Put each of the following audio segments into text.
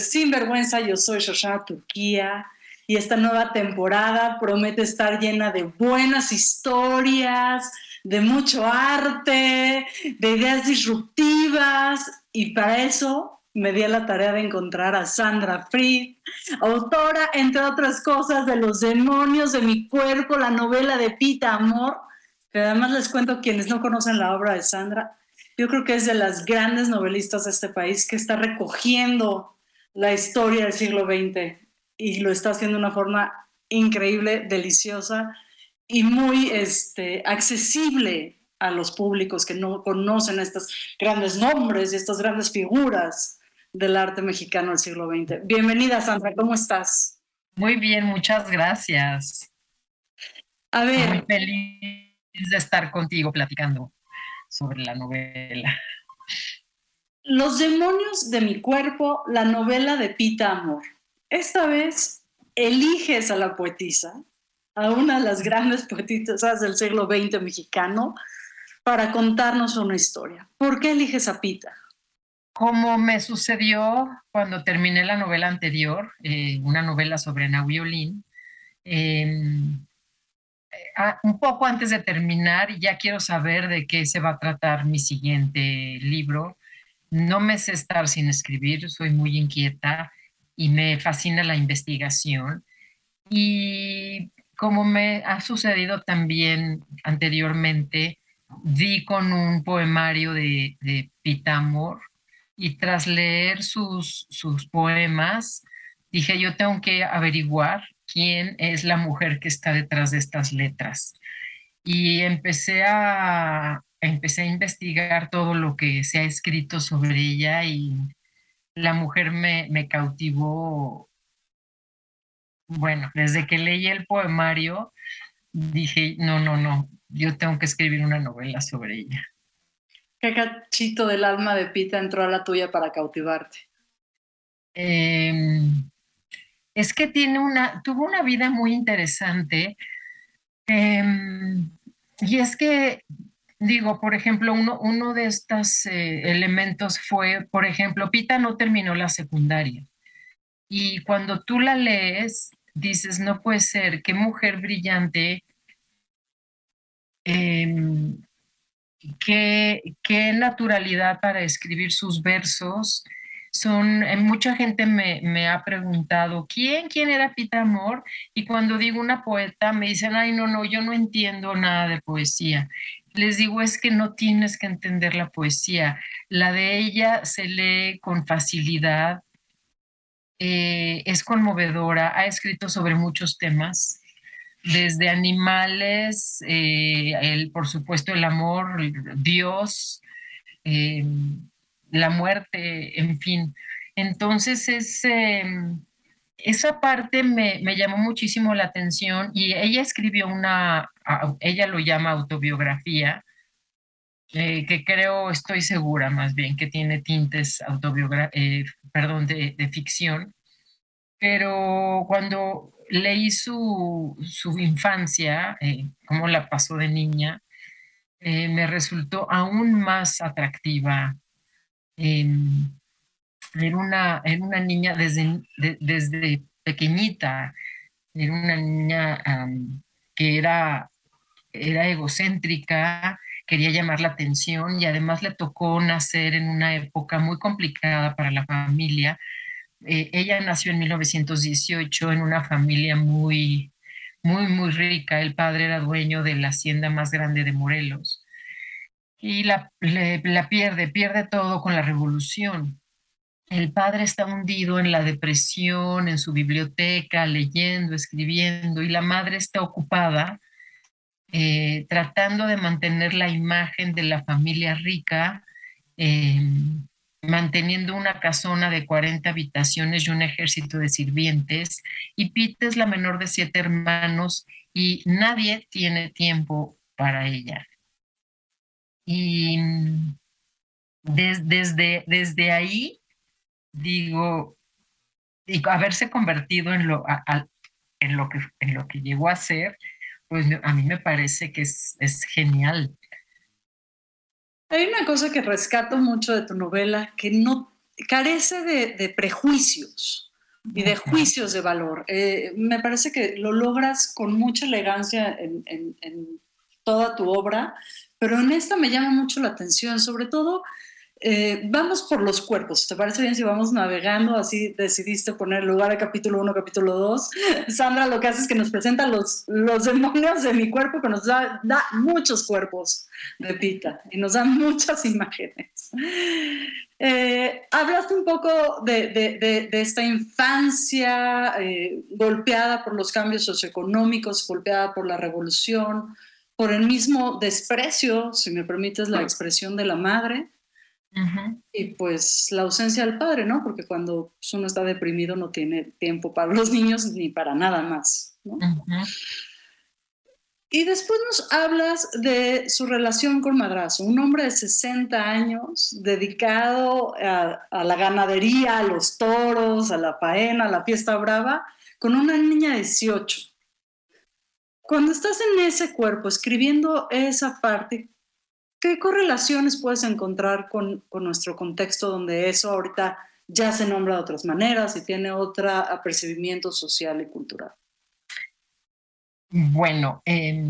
Amigos de Sinvergüenza, yo soy Shoshana Turquía y esta nueva temporada promete estar llena de buenas historias, de mucho arte, de ideas disruptivas y para eso me di a la tarea de encontrar a Sandra Fried, autora, entre otras cosas, de Los demonios de mi cuerpo, la novela de Pita Amor, que además les cuento quienes no conocen la obra de Sandra, yo creo que es de las grandes novelistas de este país que está recogiendo la historia del siglo XX y lo está haciendo de una forma increíble, deliciosa y muy este, accesible a los públicos que no conocen estos grandes nombres y estas grandes figuras del arte mexicano del siglo XX. Bienvenida, Sandra, ¿cómo estás? Muy bien, muchas gracias. A ver. Muy feliz de estar contigo platicando sobre la novela. Los demonios de mi cuerpo, la novela de Pita Amor. Esta vez eliges a la poetisa, a una de las grandes poetisas del siglo XX mexicano, para contarnos una historia. ¿Por qué eliges a Pita? Como me sucedió cuando terminé la novela anterior, eh, una novela sobre Nahui eh, Ah, un poco antes de terminar, ya quiero saber de qué se va a tratar mi siguiente libro. No me sé estar sin escribir, soy muy inquieta y me fascina la investigación. Y como me ha sucedido también anteriormente, di con un poemario de, de Pitamor y tras leer sus, sus poemas, dije, yo tengo que averiguar quién es la mujer que está detrás de estas letras. Y empecé a, empecé a investigar todo lo que se ha escrito sobre ella y la mujer me, me cautivó. Bueno, desde que leí el poemario, dije, no, no, no, yo tengo que escribir una novela sobre ella. ¿Qué cachito del alma de Pita entró a la tuya para cautivarte? Eh, es que tiene una, tuvo una vida muy interesante. Em, y es que, digo, por ejemplo, uno, uno de estos eh, elementos fue, por ejemplo, Pita no terminó la secundaria. Y cuando tú la lees, dices, no puede ser, qué mujer brillante, em, qué, qué naturalidad para escribir sus versos son, eh, mucha gente me, ha preguntado, ¿quién, quién era Pita Amor? Y cuando digo una poeta, me dicen, ay, no, no, yo no entiendo nada de poesía. Les digo, es que no tienes que entender la poesía. La de ella se lee con facilidad, eh, es conmovedora, ha escrito sobre muchos temas, desde animales, eh, el, por supuesto el amor, Dios, la muerte, en fin. Entonces, esa parte me, llamó muchísimo la atención y ella escribió una, ella lo llama autobiografía, eh, que creo, estoy segura más bien, que tiene tintes eh, perdón, de, ficción. Pero cuando leí su, su infancia, eh, cómo la pasó de niña, me resultó aún más atractiva era, una, una niña desde, desde pequeñita, era una niña que era, era egocéntrica, quería llamar la atención y además le tocó nacer en una época muy complicada para la familia, eh, ella nació en 1918 en una familia muy, muy, muy rica. El padre era dueño de la hacienda más grande de Morelos. Y la, la pierde, pierde todo con la revolución. El padre está hundido en la depresión, en su biblioteca, leyendo, escribiendo, y la madre está ocupada eh, tratando de mantener la imagen de la familia rica, em, manteniendo una casona de 40 habitaciones y un ejército de sirvientes. Y Pete es la menor de siete hermanos y nadie tiene tiempo para ella. Y desde, ahí, digo, haberse convertido en lo, en, lo que, en lo que llegó a ser, pues a mí me parece que es, genial. Hay una cosa que rescato mucho de tu novela, que no carece de, prejuicios y de juicios de valor. Eh, me parece que lo logras con mucha elegancia en, en, toda tu obra, pero en esta me llama mucho la atención, sobre todo eh, vamos por los cuerpos. ¿Te parece bien si vamos navegando? Así decidiste poner lugar a capítulo 1, capítulo 2. Sandra lo que hace es que nos presenta los, los demonios de mi cuerpo, que nos da, da muchos cuerpos de Pita y nos da muchas imágenes. Eh, hablaste un poco de, de, de, esta infancia eh, golpeada por los cambios socioeconómicos, golpeada por la revolución, por el mismo desprecio, si me permites la expresión de la madre. Y pues la ausencia del padre, ¿no? Porque cuando pues, uno está deprimido no tiene tiempo para los niños ni para nada más, ¿no? Y después nos hablas de su relación con Madrazo, un hombre de 60 años dedicado a, a, la ganadería, a los toros, a la faena, a la fiesta brava, con una niña de 18. Cuando estás en ese cuerpo escribiendo esa parte, ¿Qué correlaciones puedes encontrar con, nuestro contexto donde eso ahorita ya se nombra de otras maneras y tiene otro apercibimiento social y cultural? Bueno, eh,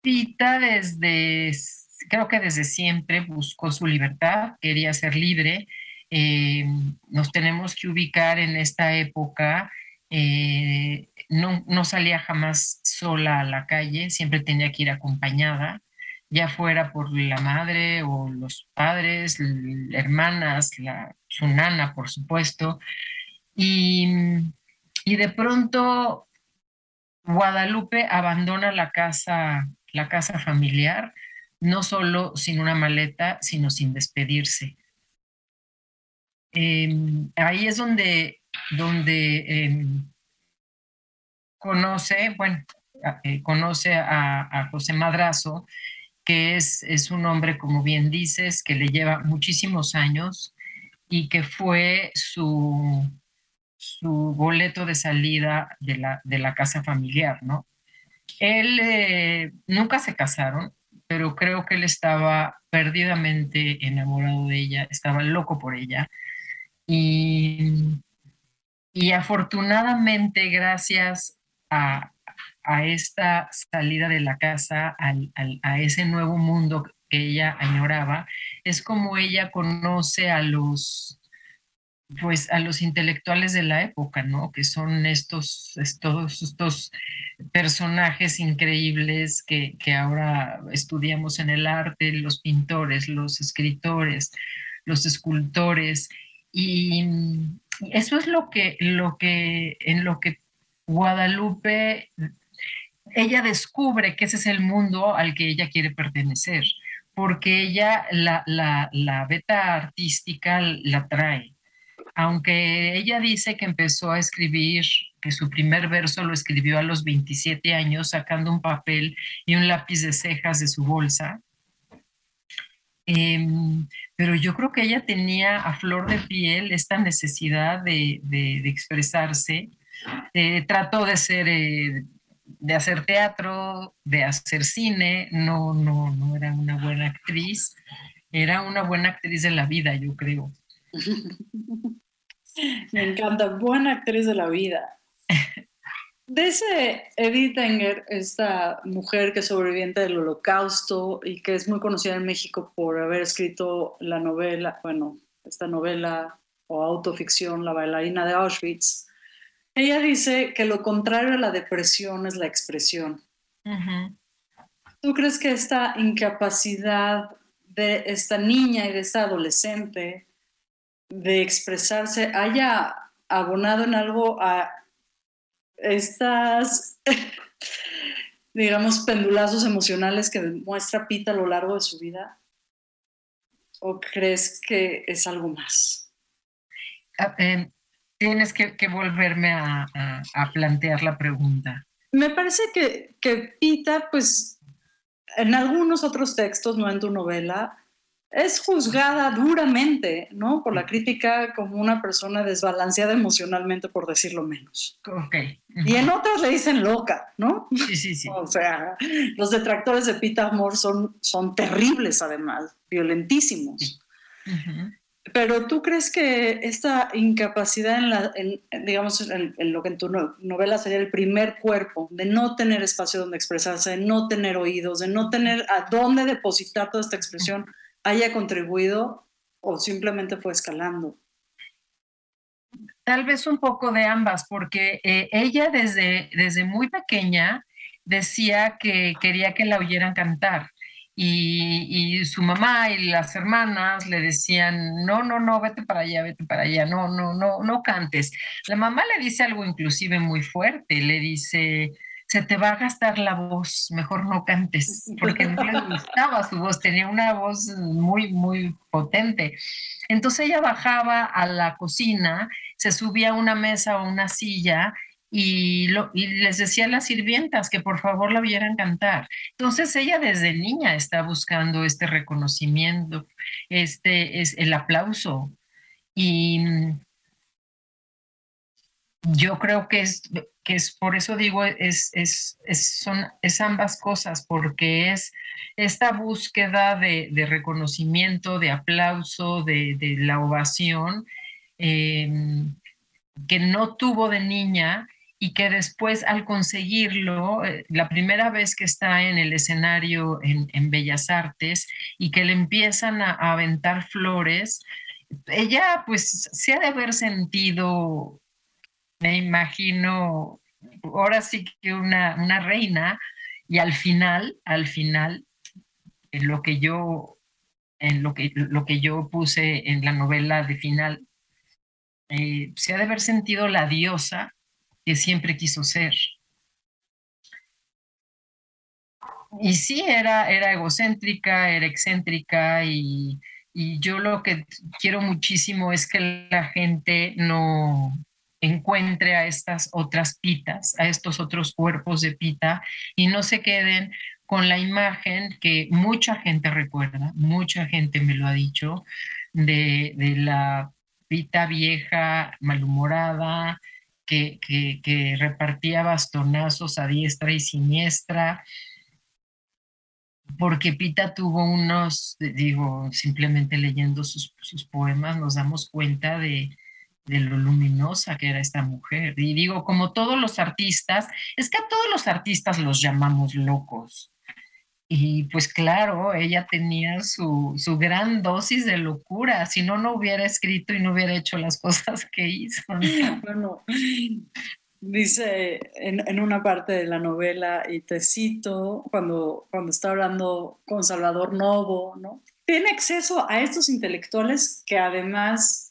Pita desde, creo que desde siempre buscó su libertad, quería ser libre. Em, nos tenemos que ubicar en esta época. Eh, no, no, salía jamás sola a la calle, siempre tenía que ir acompañada ya fuera por la madre o los padres, hermanas, la, su nana, por supuesto. Y, y de pronto Guadalupe abandona la casa, la casa familiar, no solo sin una maleta, sino sin despedirse. Em, ahí es donde, donde em, conoce, bueno, eh, conoce a, a, José Madrazo que es, es un hombre, como bien dices, que le lleva muchísimos años y que fue su, su boleto de salida de la, de la casa familiar, ¿no? Él eh, nunca se casaron, pero creo que él estaba perdidamente enamorado de ella, estaba loco por ella. Y, y afortunadamente, gracias a, a esta salida de la casa, a ese nuevo mundo que ella añoraba, es como ella conoce a los, pues a los intelectuales de la época, ¿no? Que son estos, todos estos personajes increíbles que, ahora estudiamos en el arte, los pintores, los escritores, los escultores. Y eso es lo que, lo que, en lo que Guadalupe ella descubre que ese es el mundo al que ella quiere pertenecer, porque ella la, la, beta artística la trae. Aunque ella dice que empezó a escribir, que su primer verso lo escribió a los 27 años sacando un papel y un lápiz de cejas de su bolsa, em, pero yo creo que ella tenía a flor de piel esta necesidad de, expresarse. Eh, trató de ser eh, de hacer teatro, de hacer cine, no, no, no era una buena actriz, era una buena actriz de la vida, yo creo. Me encanta, buena actriz de la vida. Ese Edith Enger, esta mujer que es sobreviviente del holocausto y que es muy conocida en México por haber escrito la novela, bueno, esta novela o autoficción, La bailarina de Auschwitz, ella dice que lo contrario a la depresión es la expresión. ¿Tú crees que esta incapacidad de esta niña y de esta adolescente de expresarse haya abonado en algo a estas, digamos, pendulazos emocionales que muestra Pita a lo largo de su vida? ¿O crees que es algo más? Em, tienes que, volverme a, plantear la pregunta. Me parece que, que Pita, pues, en algunos otros textos, no en tu novela, es juzgada duramente, ¿no? Por la crítica como una persona desbalanceada emocionalmente, por decirlo menos. Ok. Y en otras le dicen loca, ¿no? Sí, sí, sí. o sea, los detractores de Pita Amor son, son terribles, además, violentísimos. Pero tú crees que esta incapacidad en, la, digamos, en, lo que en tu novela sería el primer cuerpo, de no tener espacio donde expresarse, de no tener oídos, de no tener a dónde depositar toda esta expresión, haya contribuido o simplemente fue escalando? Tal vez un poco de ambas, porque eh, ella desde, desde muy pequeña decía que quería que la oyeran cantar. Y, y, su mamá y las hermanas le decían, no, no, no, vete para allá, vete para allá, no, no, no, no cantes. La mamá le dice algo inclusive muy fuerte, le dice, se te va a gastar la voz, mejor no cantes, porque no le gustaba su voz, tenía una voz muy, muy potente. Entonces ella bajaba a la cocina, se subía a una mesa o una silla y, les decía a las sirvientas que por favor la vieran cantar. Entonces ella desde niña está buscando este reconocimiento, este es el aplauso. Y yo creo que es, que es por eso digo, es, es, son, es ambas cosas, porque es esta búsqueda de, reconocimiento, de aplauso, de, la ovación, em, que no tuvo de niña y que después al conseguirlo, eh, la primera vez que está en el escenario en, Bellas Artes y que le empiezan a, a aventar flores, ella pues se ha de haber sentido me imagino, ahora sí que una, una reina, y al final, al final, en lo que yo, en lo que, lo que yo puse en la novela de final, eh, se ha de haber sentido la diosa que siempre quiso ser. Y sí, era, era egocéntrica, era excéntrica y, y yo lo que quiero muchísimo es que la gente no, encuentre a estas otras pitas, a estos otros cuerpos de pita y no se queden con la imagen que mucha gente recuerda, mucha gente me lo ha dicho, de, la pita vieja, malhumorada, que, repartía bastonazos a diestra y siniestra, porque Pita tuvo unos, digo, simplemente leyendo sus, sus poemas nos damos cuenta de, de lo luminosa que era esta mujer. Y digo, como todos los artistas, es que a todos los artistas los llamamos locos. Y pues claro, ella tenía su, su gran dosis de locura, si no, no hubiera escrito y no hubiera hecho las cosas que hizo. Bueno, dice en, en, una parte de la novela, y te cito, cuando, cuando está hablando con Salvador Novo, ¿no? Tiene acceso a estos intelectuales que además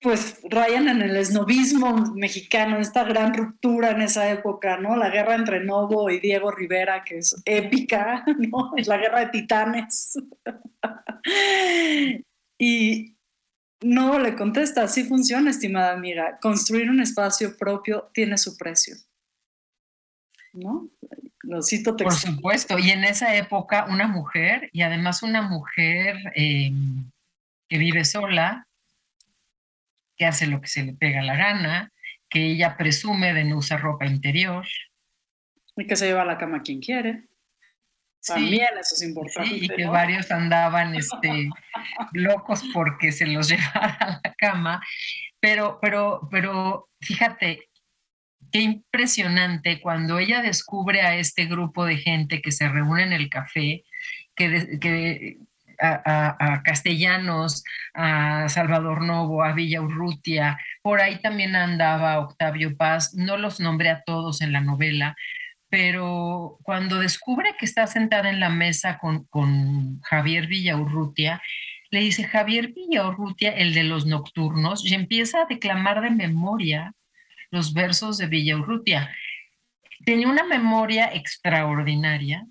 pues rayan en el esnovismo mexicano, esta gran ruptura en esa época, ¿no? La guerra entre Novo y Diego Rivera, que es épica, ¿no? Es la guerra de titanes. y Novo le contesta, así funciona, estimada amiga, construir un espacio propio tiene su precio. ¿No? Lo cito Por supuesto, y en esa época una mujer, y además una mujer eh, que vive sola, que hace lo que se le pega la gana, que ella presume de no usar ropa interior. Y que se lleva a la cama quien quiere. También eso es importante. y que varios andaban este, locos porque se los llevara a la cama. Pero, pero, pero fíjate, qué impresionante cuando ella descubre a este grupo de gente que se reúne en el café, que, que a, Castellanos, a Salvador Novo, a Villa Urrutia, por ahí también andaba Octavio Paz, no los nombré a todos en la novela, pero cuando descubre que está sentada en la mesa con, con Javier Villaurrutia, le dice Javier Villaurrutia, el de los nocturnos, y empieza a declamar de memoria los versos de Villaurrutia. Tenía una memoria extraordinaria,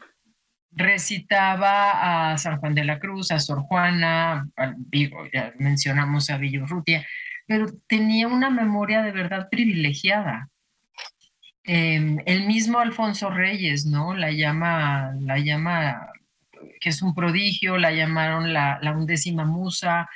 recitaba a San Juan de la Cruz, a Sor Juana, ya mencionamos a Villaurrutia, pero tenía una memoria de verdad privilegiada. Em, el mismo Alfonso Reyes, ¿no? La llama, la llama, que es un prodigio, la llamaron la, undécima musa.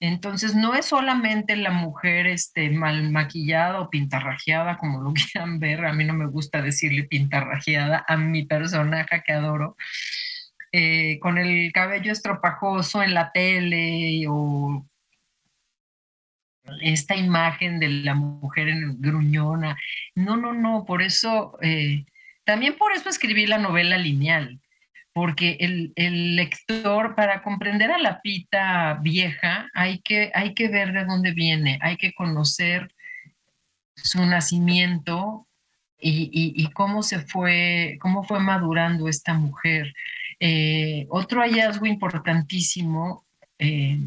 Entonces, no es solamente la mujer este, mal maquillada o pintarrajeada, como lo quieran ver, a mí no me gusta decirle pintarrajeada a mi personaje que adoro, eh, con el cabello estropajoso en la tele o esta imagen de la mujer en gruñona. No, no, no, por eso, eh, también por eso escribí la novela lineal, porque el, lector, para comprender a la pita vieja, hay que, hay que ver de dónde viene, hay que conocer su nacimiento y, cómo se fue, cómo fue madurando esta mujer. Eh, otro hallazgo importantísimo eh,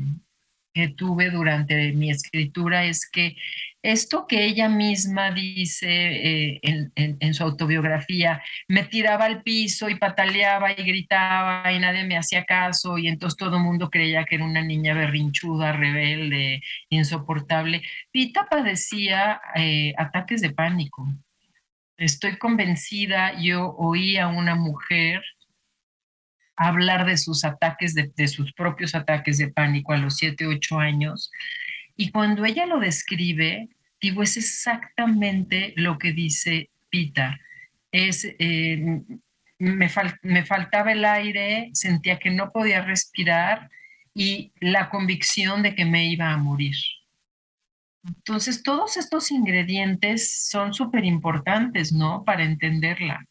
que tuve durante mi escritura es que esto que ella misma dice eh, en, su autobiografía, me tiraba al piso y pataleaba y gritaba y nadie me hacía caso y entonces todo el mundo creía que era una niña berrinchuda, rebelde, insoportable. Pita padecía eh, ataques de pánico. Estoy convencida, yo oí a una mujer hablar de sus ataques, de, sus propios ataques de pánico a los 7, 8 años. Y cuando ella lo describe, digo, es exactamente lo que dice Pita. Es, eh, me, me faltaba el aire, sentía que no podía respirar y la convicción de que me iba a morir. Entonces, todos estos ingredientes son súper importantes, ¿no? Para entenderla.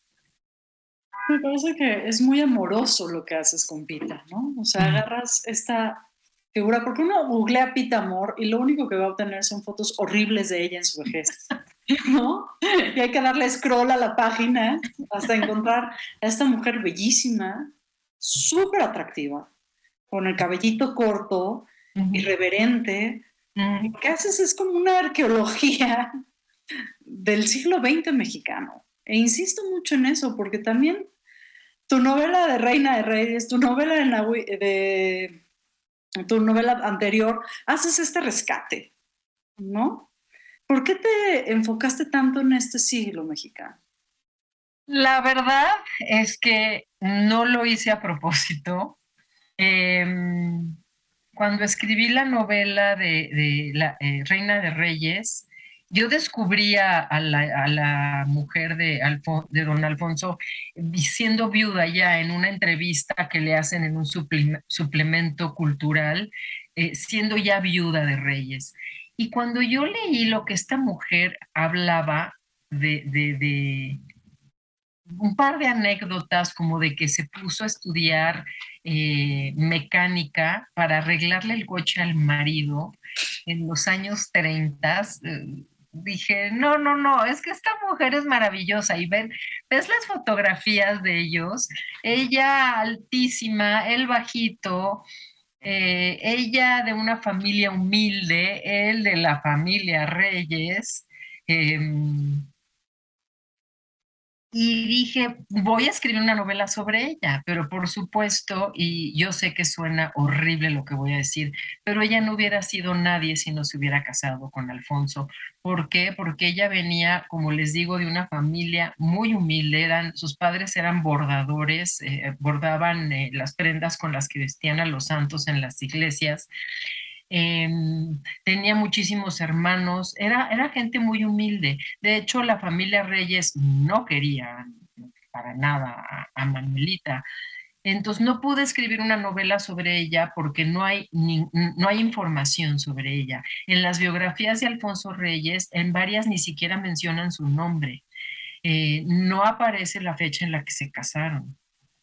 Me parece que es muy amoroso lo que haces con Pita, ¿no? O sea, agarras esta figura, porque uno googlea Pita Amor y lo único que va a obtener son fotos horribles de ella en su vejez, ¿no? Y hay que darle scroll a la página hasta encontrar a esta mujer bellísima, súper atractiva, con el cabellito corto, irreverente. Lo que haces es como una arqueología del siglo XX mexicano. E insisto mucho en eso, porque también tu novela de Reina de Reyes, tu novela de, tu novela anterior, haces este rescate, ¿no? ¿Por qué te enfocaste tanto en este siglo mexicano? La verdad es que no lo hice a propósito. Em, cuando escribí la novela de, la eh, Reina de Reyes, yo descubrí a, la, mujer de, de, don Alfonso siendo viuda ya en una entrevista que le hacen en un suplemento cultural, eh, siendo ya viuda de Reyes. Y cuando yo leí lo que esta mujer hablaba de, un par de anécdotas como de que se puso a estudiar eh, mecánica para arreglarle el coche al marido en los años 30, dije, no, no, no, es que esta mujer es maravillosa y ven, ves las fotografías de ellos, ella altísima, él bajito, eh, ella de una familia humilde, él de la familia Reyes. Em, y dije, voy a escribir una novela sobre ella, pero por supuesto, y yo sé que suena horrible lo que voy a decir, pero ella no hubiera sido nadie si no se hubiera casado con Alfonso. ¿Por qué? Porque ella venía, como les digo, de una familia muy humilde, eran, sus padres eran bordadores, eh, bordaban eh, las prendas con las que vestían a los santos en las iglesias. Em, tenía muchísimos hermanos, era, era gente muy humilde. De hecho, la familia Reyes no quería para nada a, Manuelita. Entonces no pude escribir una novela sobre ella porque no hay, no hay información sobre ella. En las biografías de Alfonso Reyes, en varias ni siquiera mencionan su nombre. Eh, no aparece la fecha en la que se casaron.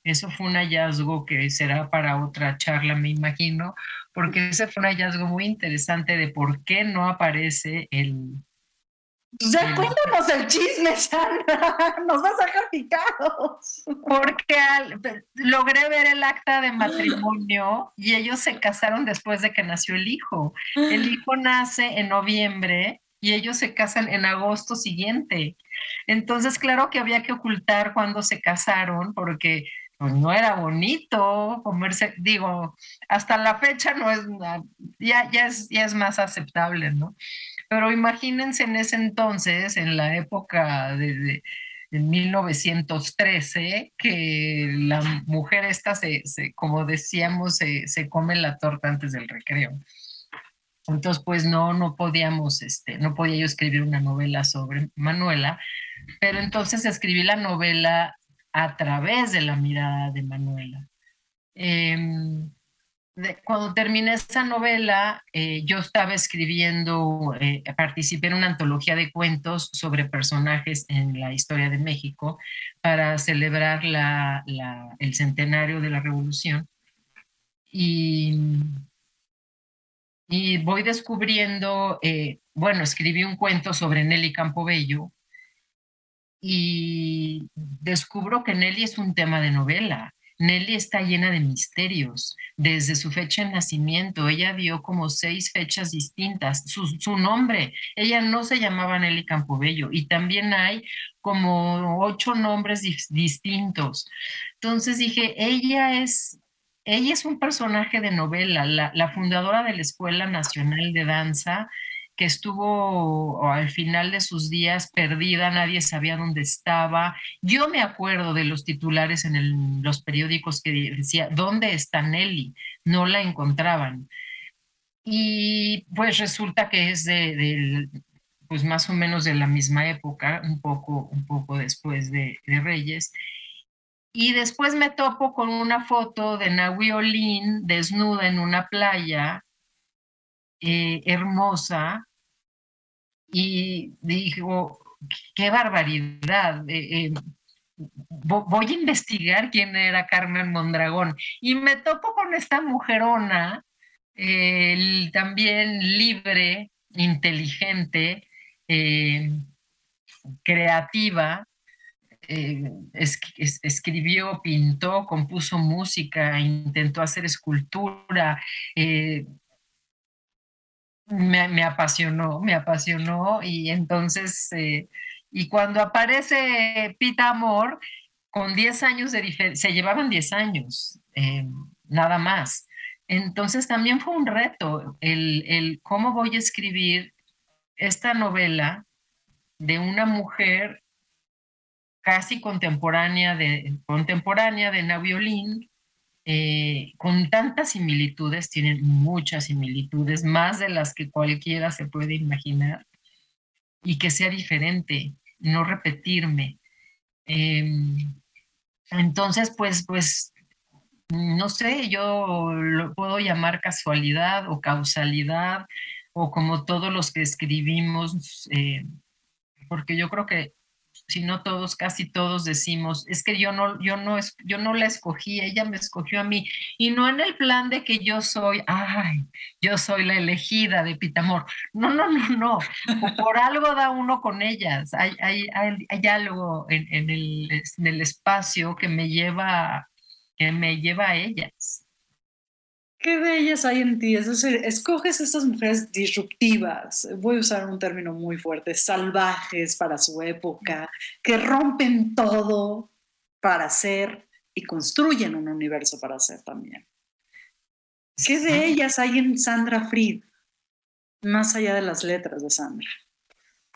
Eso fue un hallazgo que será para otra charla, me imagino, porque ese fue un hallazgo muy interesante de por qué no aparece el... Ya cuéntanos el chisme, Sandra. Nos vas a picados. Porque logré ver el acta de matrimonio y ellos se casaron después de que nació el hijo. El hijo nace en noviembre y ellos se casan en agosto siguiente. Entonces, claro que había que ocultar cuando se casaron porque pues, no era bonito comerse, digo, hasta la fecha no es, ya, ya, es, ya es más aceptable, ¿no? Pero imagínense en ese entonces, en la época de, 1913, que la mujer esta, se, como decíamos, se, se come la torta antes del recreo. Entonces, pues no, no podíamos, este, no podía yo escribir una novela sobre Manuela, pero entonces escribí la novela a través de la mirada de Manuela. Em, cuando terminé esa novela, eh, yo estaba escribiendo, eh, participé en una antología de cuentos sobre personajes en la historia de México para celebrar el centenario de la revolución. Y y voy descubriendo, eh, bueno, escribí un cuento sobre Nelly Campobello y descubro que Nelly es un tema de novela. Nelly está llena de misterios. Desde su fecha de nacimiento, ella dio como seis fechas distintas. Su, nombre, ella no se llamaba Nelly Campobello y también hay como ocho nombres distintos. Entonces dije, ella es ella es un personaje de novela, la, fundadora de la Escuela Nacional de Danza, que estuvo al final de sus días perdida, nadie sabía dónde estaba. Yo me acuerdo de los titulares en los periódicos que decía, ¿dónde está Nelly? No la encontraban. Y pues resulta que es de, pues más o menos de la misma época, un poco, un poco después de, de Reyes. Y después me topo con una foto de Nahui Olin desnuda en una playa eh, hermosa y digo, qué barbaridad. Eh, eh, voy a investigar quién era Carmen Mondragón. Y me topo con esta mujerona, también libre, inteligente, creativa, eh, escribió, pintó, compuso música, intentó hacer escultura. Eh, me, apasionó, me apasionó y entonces, eh, y cuando aparece Pita Amor, con 10 años de diferencia, se llevaban 10 años, nada más. Entonces también fue un reto el, el cómo voy a escribir esta novela de una mujer casi contemporánea de, contemporánea de Naviolín, eh, con tantas similitudes, tienen muchas similitudes, más de las que cualquiera se puede imaginar, y que sea diferente, no repetirme. Em, entonces, pues, pues, no sé, yo lo puedo llamar casualidad o causalidad, o como todos los que escribimos, eh, porque yo creo que si no todos, casi todos decimos, es que yo no, yo no, yo no la escogí, ella me escogió a mí, y no en el plan de que yo soy, ay, yo soy la elegida de Pitamor. No, no, no, no. Por algo da uno con ellas. Hay, hay, hay, algo en, el, en el espacio que me lleva, que me lleva a ellas qué bellas hay en ti. Es decir, escoges estas mujeres disruptivas, voy a usar un término muy fuerte, salvajes para su época, que rompen todo para ser y construyen un universo para ser también. ¿Qué de ellas hay en Sandra Fried, más allá de las letras de Sandra?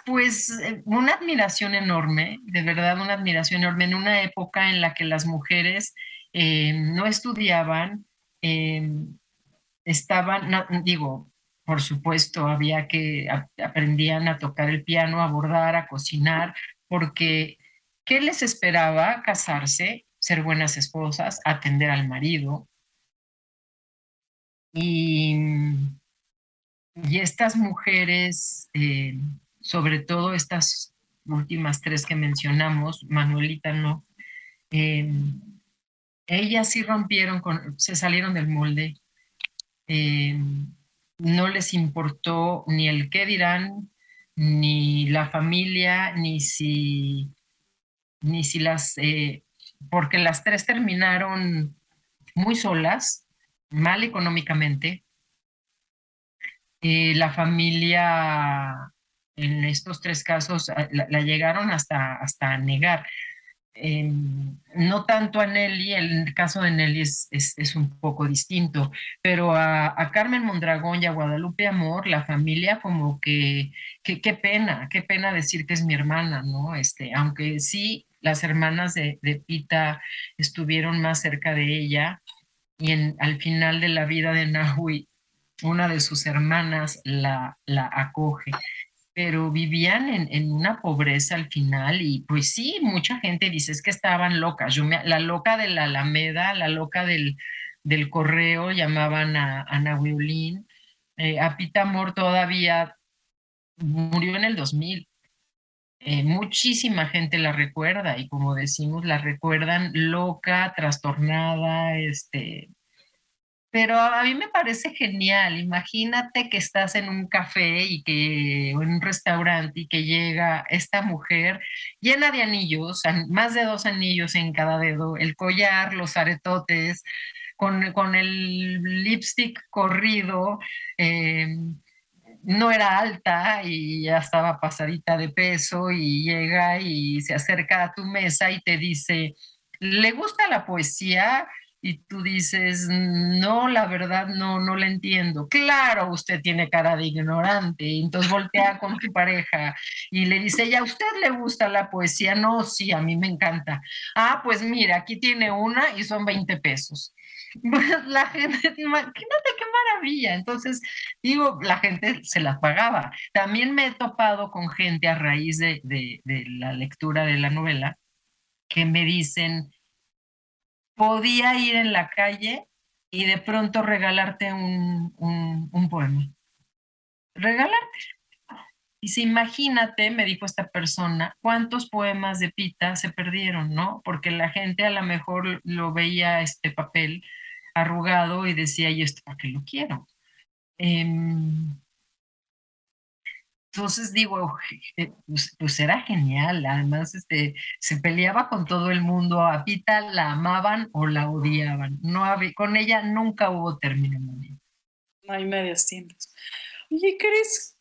Pues eh, una admiración enorme, de verdad una admiración enorme, en una época en la que las mujeres eh, no estudiaban, eh, estaban, digo, por supuesto, había que aprendían a tocar el piano, a bordar, a cocinar, porque ¿qué les esperaba? Casarse, ser buenas esposas, atender al marido. Y, y estas mujeres, eh, sobre todo estas últimas tres que mencionamos, Manuelita no, eh, ellas sí rompieron, con, se salieron del molde. Eh, no les importó ni el qué dirán, ni la familia, ni si, ni si las, eh, porque las tres terminaron muy solas, mal económicamente. Eh, la familia en estos tres casos la, la, llegaron hasta, hasta negar. No tanto a Nelly, el caso de Nelly es, es, un poco distinto, pero a, Carmen Mondragón y a Guadalupe Amor, la familia como que, que, qué pena, qué pena decir que es mi hermana, ¿no? Este, aunque sí, las hermanas de, de Pita estuvieron más cerca de ella y en, al final de la vida de Nahui, una de sus hermanas la, la acoge pero vivían en, una pobreza al final y pues sí, mucha gente dice es que estaban locas. Yo me, la loca de la Alameda, la loca del, del correo, llamaban a Ana Violín. Eh, a Pita Amor todavía murió en el 2000. Eh, muchísima gente la recuerda y como decimos, la recuerdan loca, trastornada, este, pero a mí me parece genial. Imagínate que estás en un café y que, en un restaurante y que llega esta mujer llena de anillos, más de dos anillos en cada dedo, el collar, los aretotes, con, con el lipstick corrido. Eh, no era alta y ya estaba pasadita de peso y llega y se acerca a tu mesa y te dice, ¿le gusta la poesía? Y tú dices, no, la verdad no, no la entiendo. Claro, usted tiene cara de ignorante. Y entonces voltea con tu pareja y le dice, ¿ya a usted le gusta la poesía? No, sí, a mí me encanta. Ah, pues mira, aquí tiene una y son 20 pesos. Pues la gente, imagínate qué maravilla. Entonces, digo, la gente se la pagaba. También me he topado con gente a raíz de, de, de la lectura de la novela que me dicen, podía ir en la calle y de pronto regalarte un, un, poema. Regalarte. Y si imagínate, me dijo esta persona, cuántos poemas de Pita se perdieron, ¿no? Porque la gente a lo mejor lo veía este papel arrugado y decía, ¿y esto para qué lo quiero? Em, entonces digo, eh, pues, pues, era genial, además este, se peleaba con todo el mundo, a Pita la amaban o la odiaban, no había, con ella nunca hubo término. No hay medios tiempos. Oye, ¿crees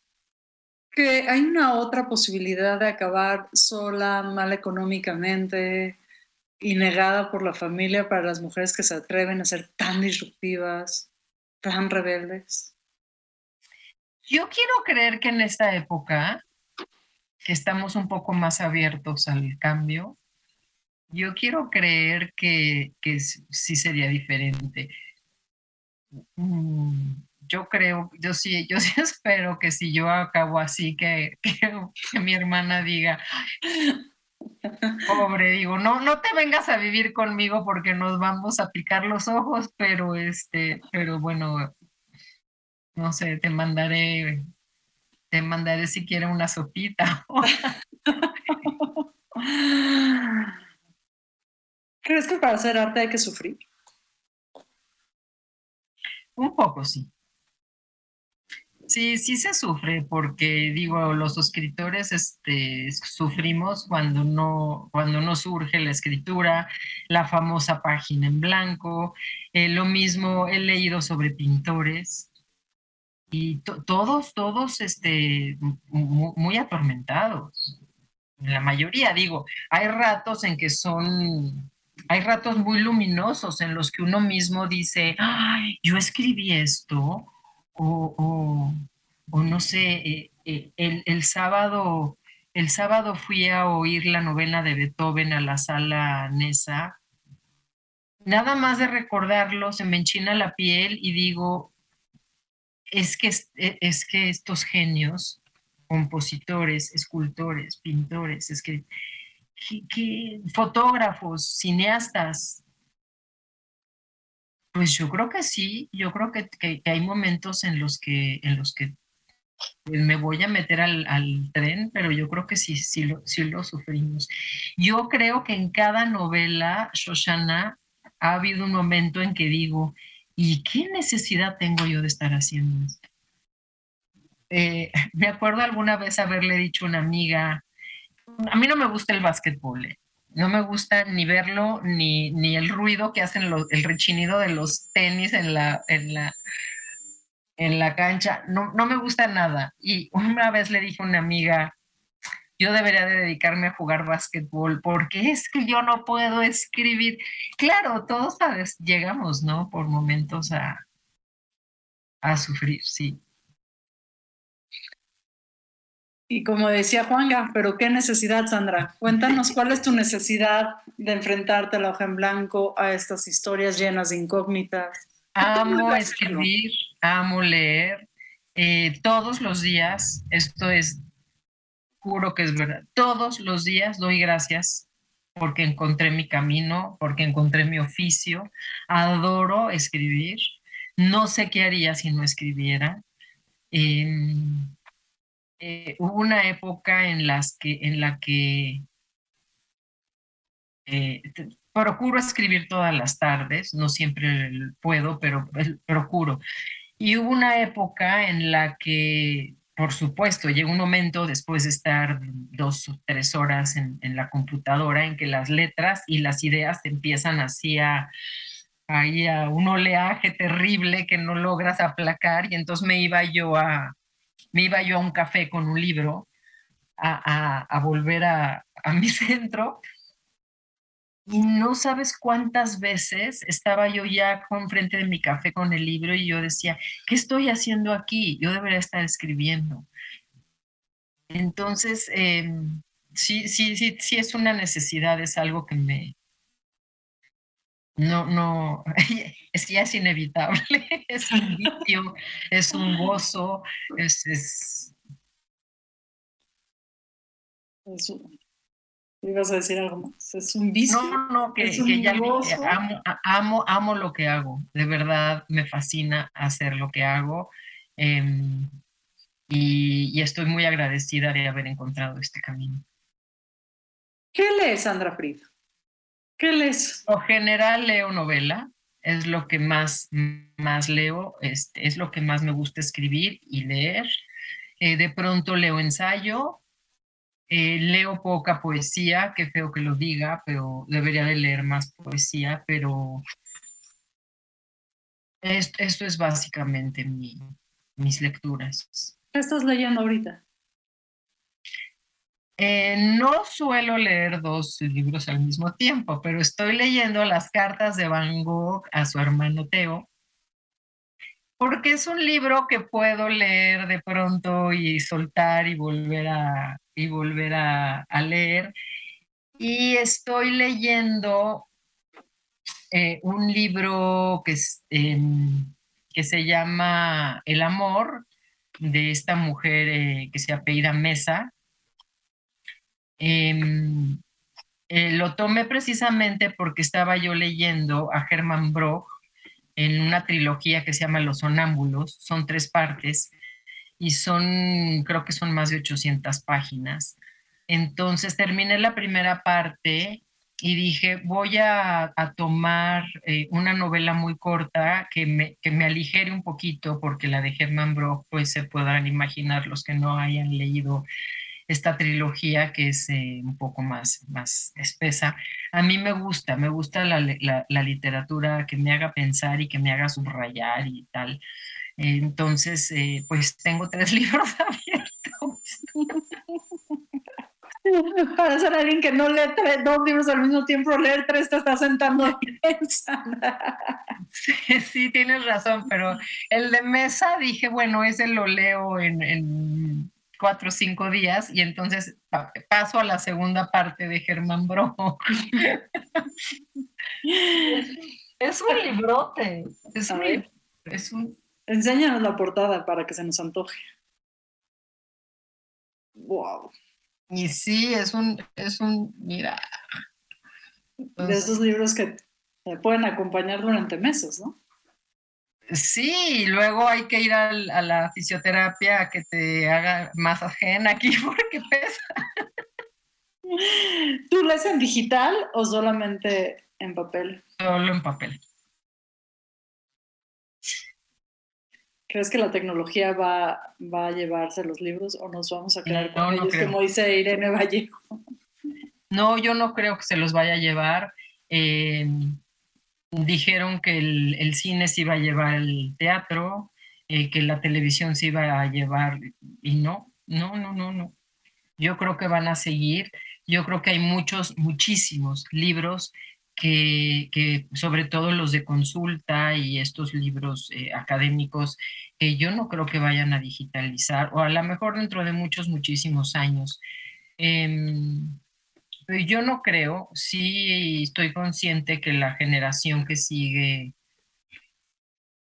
que hay una otra posibilidad de acabar sola, mal económicamente y negada por la familia para las mujeres que se atreven a ser tan disruptivas, tan rebeldes? Yo quiero creer que en esta época, que estamos un poco más abiertos al cambio, yo quiero creer que, que sí sería diferente. Mm, yo creo, yo sí, yo sí espero que si yo acabo así, que, que, mi hermana diga, pobre, digo, no, no te vengas a vivir conmigo porque nos vamos a picar los ojos, pero este, pero bueno, no sé, te mandaré, te mandaré si quieres una sopita. ¿Crees que para hacer arte hay que sufrir? Un poco, sí. Sí, sí se sufre porque digo, los escritores este, sufrimos cuando no, cuando no surge la escritura, la famosa página en blanco. Eh, lo mismo he leído sobre pintores y todos, todos este, muy, atormentados. La mayoría, digo, hay ratos en que son, hay ratos muy luminosos en los que uno mismo dice, ay, yo escribí esto, o, no sé, eh, eh, el, el, sábado, el sábado fui a oír la novena de Beethoven a la sala Nesa. Nada más de recordarlo, se me enchina la piel y digo, es que, e, es que estos genios, compositores, escultores, pintores, es que, fotógrafos, cineastas, pues yo creo que sí, yo creo que, hay momentos en los que, en los que pues, me voy a meter al, tren, pero yo creo que sí, sí lo, sí lo sufrimos. Yo creo que en cada novela, Shoshana, ha habido un momento en que digo, ¿y qué necesidad tengo yo de estar haciendo esto? Eh, me acuerdo alguna vez haberle dicho a una amiga, a mí no me gusta el básquetbol, eh, no me gusta ni verlo, ni, ni el ruido que hacen el rechinido de los tenis en la, en la, en la cancha, no, no me gusta nada. Y una vez le dije a una amiga, yo debería de dedicarme a jugar básquetbol porque es que yo no puedo escribir. Claro, todos llegamos, ¿no? Por momentos a, a sufrir, sí. Y como decía Juanga, pero qué necesidad, Sandra. Cuéntanos cuál es tu necesidad de enfrentarte a la hoja en blanco, a estas historias llenas de incógnitas. Amo escribir, amo leer. Eh, todos los días, esto es, juro que es verdad, todos los días doy gracias porque encontré mi camino, porque encontré mi oficio. Adoro escribir. No sé qué haría si no escribiera. Eh, hubo una época en, las que, en la que eh, procuro escribir todas las tardes, no siempre puedo, pero procuro. Y hubo una época en la que, por supuesto, llega un momento después de estar dos o tres horas en, la computadora en que las letras y las ideas te empiezan así a, a un oleaje terrible que no logras aplacar y entonces me iba yo a, me iba yo a un café con un libro a, volver a, mi centro y no sabes cuántas veces estaba yo ya con frente de mi café con el libro y yo decía, ¿qué estoy haciendo aquí? Yo debería estar escribiendo. Entonces, em, sí, sí, sí, sí es una necesidad, es algo que me... No, no, es, ya es inevitable, es un vicio, es un gozo, es... es... ibas a decir algo más, es un vicio. No, no, que, que ya amo, amo, amo lo que hago, de verdad me fascina hacer lo que hago em, y, y estoy muy agradecida de haber encontrado este camino. ¿Qué lees, Sandra Frida? ¿Qué lees? Por general leo novela, es lo que más, más leo, este, es lo que más me gusta escribir y leer. Eh, de pronto leo ensayo, eh, leo poca poesía, qué feo que lo diga, pero debería de leer más poesía, pero esto, es básicamente mis lecturas. ¿Qué estás leyendo ahorita? Eh, no suelo leer dos libros al mismo tiempo, pero estoy leyendo las cartas de Van Gogh a su hermano Teo, porque es un libro que puedo leer de pronto y soltar y volver a, y volver a, leer. Y estoy leyendo eh, un libro que, em, que se llama El amor, de esta mujer eh, que se apellida Mesa, Em, eh, lo tomé precisamente porque estaba yo leyendo a Hermann Broch en una trilogía que se llama Los Sonámbulos, son tres partes y son, creo que son más de 800 páginas. Entonces terminé la primera parte y dije, voy a, tomar eh, una novela muy corta que me, que me aligere un poquito, porque la de Hermann Broch, pues se podrán imaginar los que no hayan leído esta trilogía que es eh, un poco más, más espesa. A mí me gusta, me gusta la, literatura que me haga pensar y que me haga subrayar y tal. Entonces, eh, pues tengo tres libros abiertos. Para ser alguien que no lee dos libros al mismo tiempo, leer tres te está sentando Sí, sí, tienes razón, pero el de mesa dije, bueno, ese lo leo en cuatro o cinco días y entonces paso a la segunda parte de Germán Bro. es un librote. Es un, es un... Enséñanos la portada para que se nos antoje. Wow. Y sí, es un, es un, mira. de esos libros que te pueden acompañar durante meses, ¿no? Sí, luego hay que ir a la fisioterapia a que te haga ajena aquí porque pesa. ¿Tú lees en digital o solamente En papel. Solo en papel. ¿Crees que la tecnología va, va a llevarse los libros o nos vamos a quedar No, con no ellos, creo. como dice Irene Vallejo? No, yo no creo que se los vaya a llevar. Eh, dijeron que el, el cine se iba a llevar el teatro, eh, que la televisión se iba a llevar, y no, no, no, no, no. Yo creo que van a seguir. Yo creo que hay muchos, muchísimos libros que, que sobre todo los de consulta y estos libros eh, académicos, que yo no creo que vayan a digitalizar, o a lo mejor dentro de muchos, muchísimos años. Em, yo no creo, sí estoy consciente que la generación que sigue,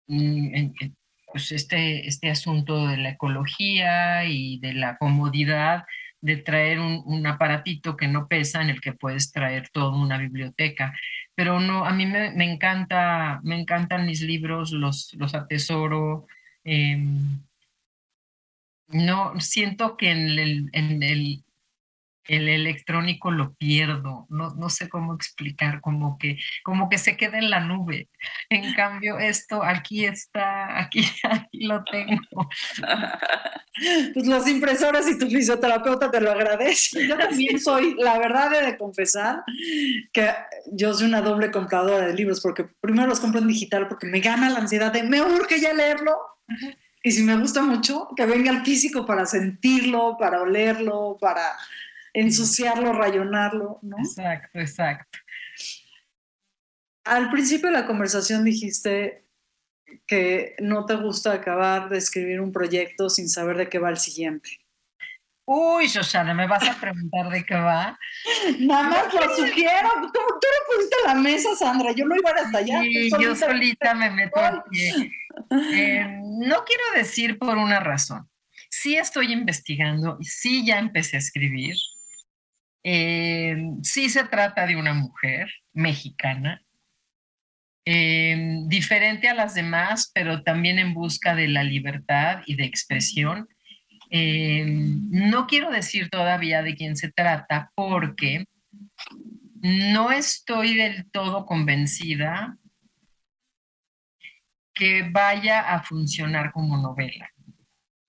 mm, pues este, este asunto de la ecología y de la comodidad de traer un, un aparatito que no pesa en el que puedes traer toda una biblioteca. Pero no, a mí me, me encanta, me encantan mis libros, los, los atesoro. em, no, siento que en el, en el, el electrónico lo pierdo, no, no sé cómo explicar, como que, como que se queda en la nube. En cambio, esto aquí está, aquí, aquí lo tengo. Pues los impresores y tu fisioterapeuta te lo agradecen. Yo también soy, la verdad he de confesar que yo soy una doble compradora de libros porque primero los compro en digital porque me gana la ansiedad de me urge ya leerlo. Y si me gusta mucho, que venga el físico para sentirlo, para olerlo, para ensuciarlo, rayonarlo, ¿no? Exacto, exacto. Al principio de la conversación dijiste que no te gusta acabar de escribir un proyecto sin saber de qué va el siguiente. Uy, Shoshana, ¿me vas a preguntar de qué va? Nada más lo sugiero. Tú, tú lo pusiste a la mesa, Sandra. Yo no iba hasta allá. Sí, yo solita- me meto al pie. Eh, no quiero decir por una razón. Sí estoy investigando y sí ya empecé a escribir. Eh, sí se trata de una mujer mexicana, eh, diferente a las demás, pero también en busca de la libertad y de expresión. Eh, no quiero decir todavía de quién se trata porque no estoy del todo convencida que vaya a funcionar como novela.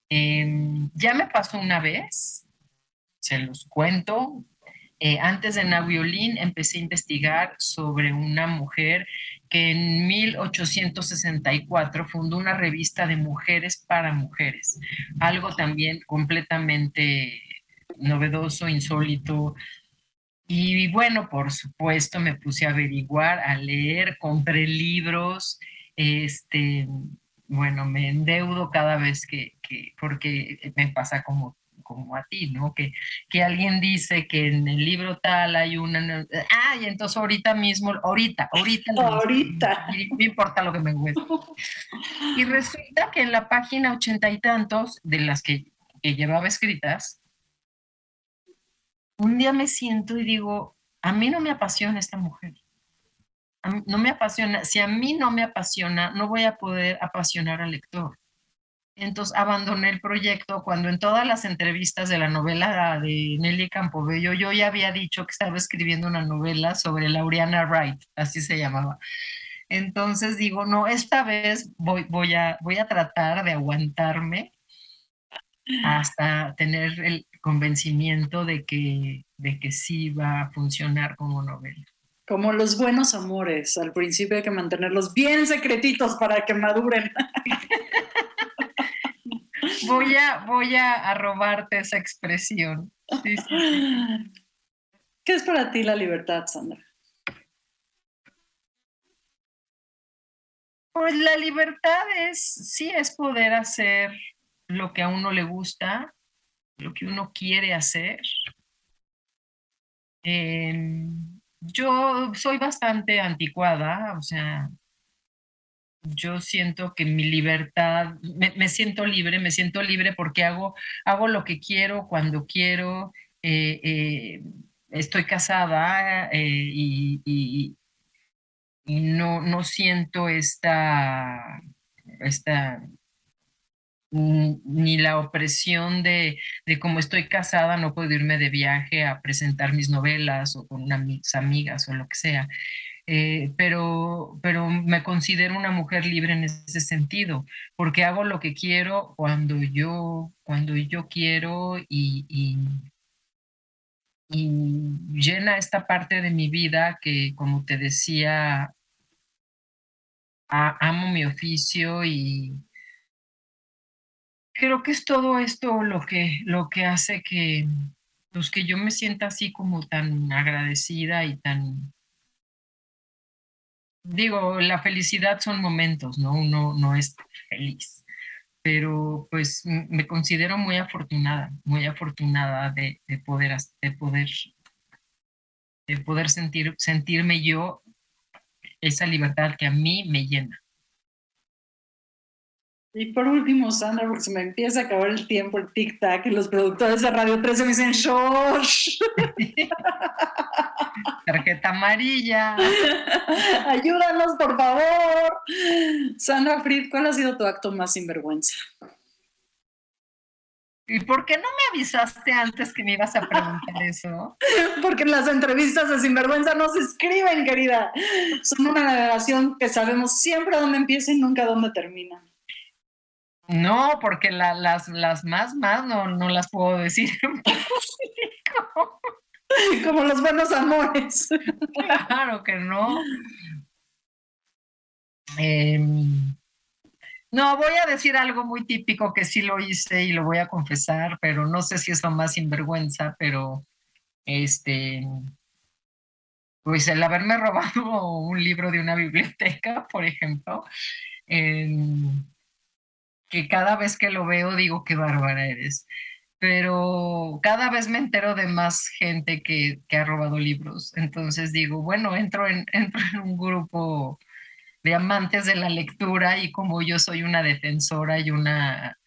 Em, ya me pasó una vez, se los cuento. Eh, antes de Naviolín empecé a investigar sobre una mujer que en 1864 fundó una revista de mujeres para mujeres, algo también completamente novedoso, insólito. Y bueno, por supuesto, me puse a averiguar, a leer, compré libros, este, bueno, me endeudo cada vez que, que porque me pasa como, como a ti, ¿no? Que, que alguien dice que en el libro tal hay una, ah, y entonces ahorita mismo, ahorita, ahorita, Ahorita. no importa lo que me cueste. Y resulta que en la página ochenta y tantos de las que, que llevaba escritas, un día me siento y digo, a mí no me apasiona esta mujer. Mí no me apasiona. Si a mí no me apasiona, no voy a poder apasionar al lector. Entonces abandoné el proyecto cuando en todas las entrevistas de la novela de Nelly Campobello yo ya había dicho que estaba escribiendo una novela sobre Laureana Wright, así se llamaba. Entonces digo, no, esta vez voy, voy, a, voy a tratar de aguantarme hasta tener el convencimiento de que, de que sí va a funcionar como novela. Como los buenos amores. Al principio hay que mantenerlos bien secretitos para que maduren. Voy a, voy a, robarte esa expresión. Sí, sí, sí. ¿Qué es para ti la libertad, Sandra? Pues la libertad es, sí, es poder hacer lo que a uno le gusta, lo que uno quiere hacer. Yo soy bastante anticuada, o sea, yo siento que mi libertad, me, me siento libre, me siento libre porque hago, hago lo que quiero, cuando quiero, eh, eh, estoy casada eh, y, no, no siento esta, esta ni la opresión de, de como estoy casada, no puedo irme de viaje a presentar mis novelas o con mis amigas o lo que sea. Eh, pero, pero me considero una mujer libre en ese sentido, porque hago lo que quiero cuando yo, cuando yo quiero y, y, llena esta parte de mi vida que, como te decía, amo mi oficio y creo que es todo esto lo que, lo que hace que, pues, que yo me sienta así como tan agradecida y tan digo, la felicidad son momentos, ¿no? Uno no es feliz, pero pues me considero muy afortunada, muy afortunada de, poder, de poder, de poder sentir, sentirme yo esa libertad que a mí me llena. Y por último, Sandra, porque se me empieza a acabar el tiempo, el tic-tac, y los productores de Radio 13 me dicen, ¡shosh! Tarjeta amarilla. Ayúdanos, por favor. Sandra Fried, ¿cuál ha sido tu acto más sinvergüenza? ¿Y por qué no me avisaste antes que me ibas a preguntar eso? Porque en las entrevistas de Sinvergüenza no se escriben, querida. Son una navegación que sabemos siempre dónde empieza y nunca dónde termina. No, porque las, las más, más no, no las puedo decir Como los buenos amores. Claro que no. Em, no, voy a decir algo muy típico que sí lo hice y lo voy a confesar, pero no sé si es lo más sinvergüenza, pero este, pues el haberme robado un libro de una biblioteca, por ejemplo, em, que cada vez que lo veo digo qué bárbara eres. Pero cada vez me entero de más gente que, que ha robado libros. Entonces digo, bueno, entro en, entro en un grupo de amantes de la lectura y como yo soy una defensora y una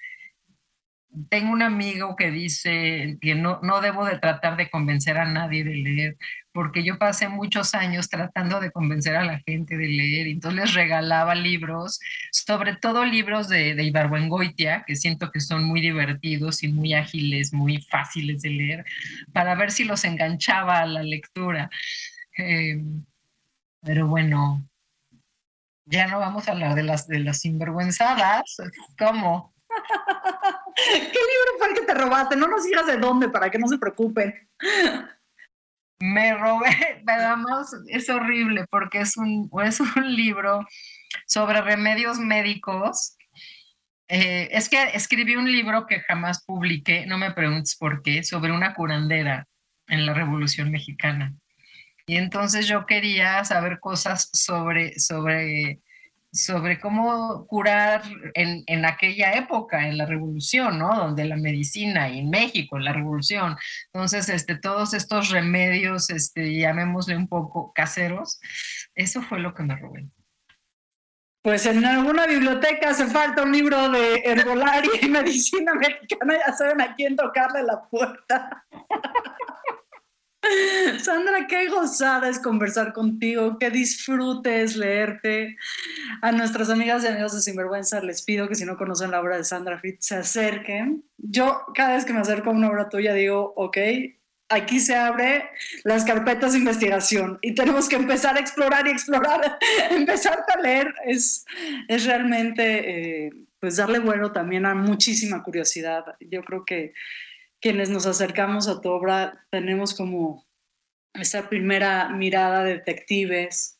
tengo un amigo que dice que no, no debo de tratar de convencer a nadie de leer, porque yo pasé muchos años tratando de convencer a la gente de leer, entonces les regalaba libros, sobre todo libros de, de que siento que son muy divertidos y muy ágiles, muy fáciles de leer, para ver si los enganchaba a la lectura. Eh, pero bueno, ya no vamos a hablar de las, de las sinvergüenzadas, ¿cómo? ¿Qué libro fue el que te robaste? No nos digas de dónde para que no se preocupen. Me robé, además es horrible porque es un, es un libro sobre remedios médicos. Eh, es que escribí un libro que jamás publiqué, no me preguntes por qué, sobre una curandera en la Revolución Mexicana. Y entonces yo quería saber cosas sobre, sobre sobre cómo curar en, en, aquella época, en la revolución, ¿no? Donde la medicina y en México, en la revolución. Entonces, este, todos estos remedios, este, llamémosle un poco caseros, eso fue lo que me robé. Pues en alguna biblioteca hace falta un libro de herbolaria y medicina mexicana, ya saben a quién tocarle la puerta. Sandra, qué gozada es conversar contigo, qué disfrutes leerte. A nuestras amigas y amigos de Sinvergüenza les pido que si no conocen la obra de Sandra Fritz se acerquen. Yo cada vez que me acerco a una obra tuya digo, ok, aquí se abre las carpetas de investigación y tenemos que empezar a explorar y explorar, empezar a leer. Es, es realmente, eh, pues darle vuelo también a muchísima curiosidad. Yo creo que quienes nos acercamos a tu obra tenemos como esa primera mirada de detectives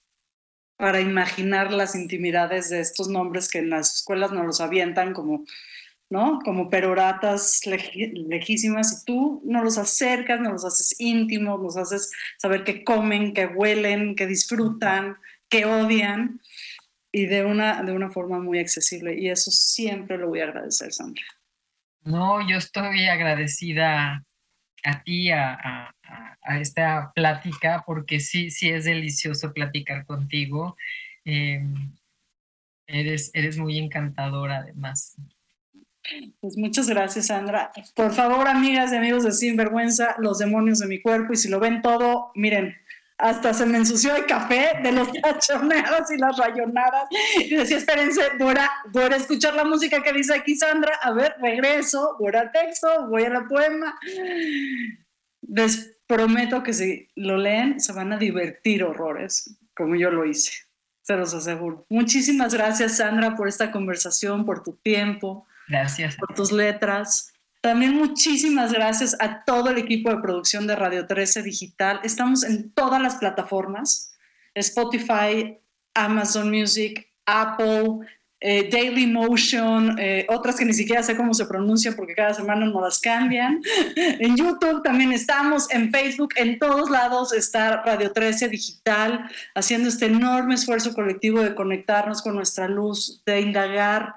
para imaginar las intimidades de estos nombres que en las escuelas nos los avientan como, ¿no? Como peroratas lejísimas y tú nos los acercas, nos los haces íntimos, nos haces saber que comen, que huelen, que disfrutan, que odian y de una, de una forma muy accesible. Y eso siempre lo voy a agradecer, Sandra. No, yo estoy agradecida a ti, a, esta plática, porque sí, sí es delicioso platicar contigo. Em, eres, eres muy encantadora además. Pues muchas gracias, Sandra. Por favor, amigas y amigos de Sinvergüenza, los demonios de mi cuerpo, y si lo ven todo, miren, hasta se me ensució el café de los tachoneados y las rayonadas. Y decía, espérense, dura, dura escuchar la música que dice aquí Sandra. A ver, regreso, voy al texto, voy a la poema. Les prometo que si lo leen se van a divertir horrores como yo lo hice, se los aseguro. Muchísimas gracias, Sandra, por esta conversación, por tu tiempo. Gracias. Por tus letras. También muchísimas gracias a todo el equipo de producción de Radio 13 Digital. Estamos en todas las plataformas, Spotify, Amazon Music, Apple, eh, Daily Motion, eh, otras que ni siquiera sé cómo se pronuncian porque cada semana nos las cambian. en YouTube también estamos, en Facebook, en todos lados está Radio 13 Digital haciendo este enorme esfuerzo colectivo de conectarnos con nuestra luz, de indagar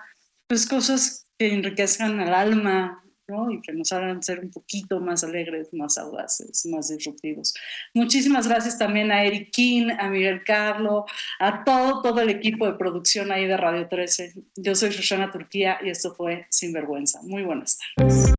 pues cosas que enriquezcan al alma, y que nos hagan ser un poquito más alegres, más audaces, más disruptivos. Muchísimas gracias también a Eric King, a Miguel Carlo, a todo, todo el equipo de producción ahí de Radio 13. Yo soy Shoshana Turquía y esto fue Sinvergüenza. Muy buenas tardes.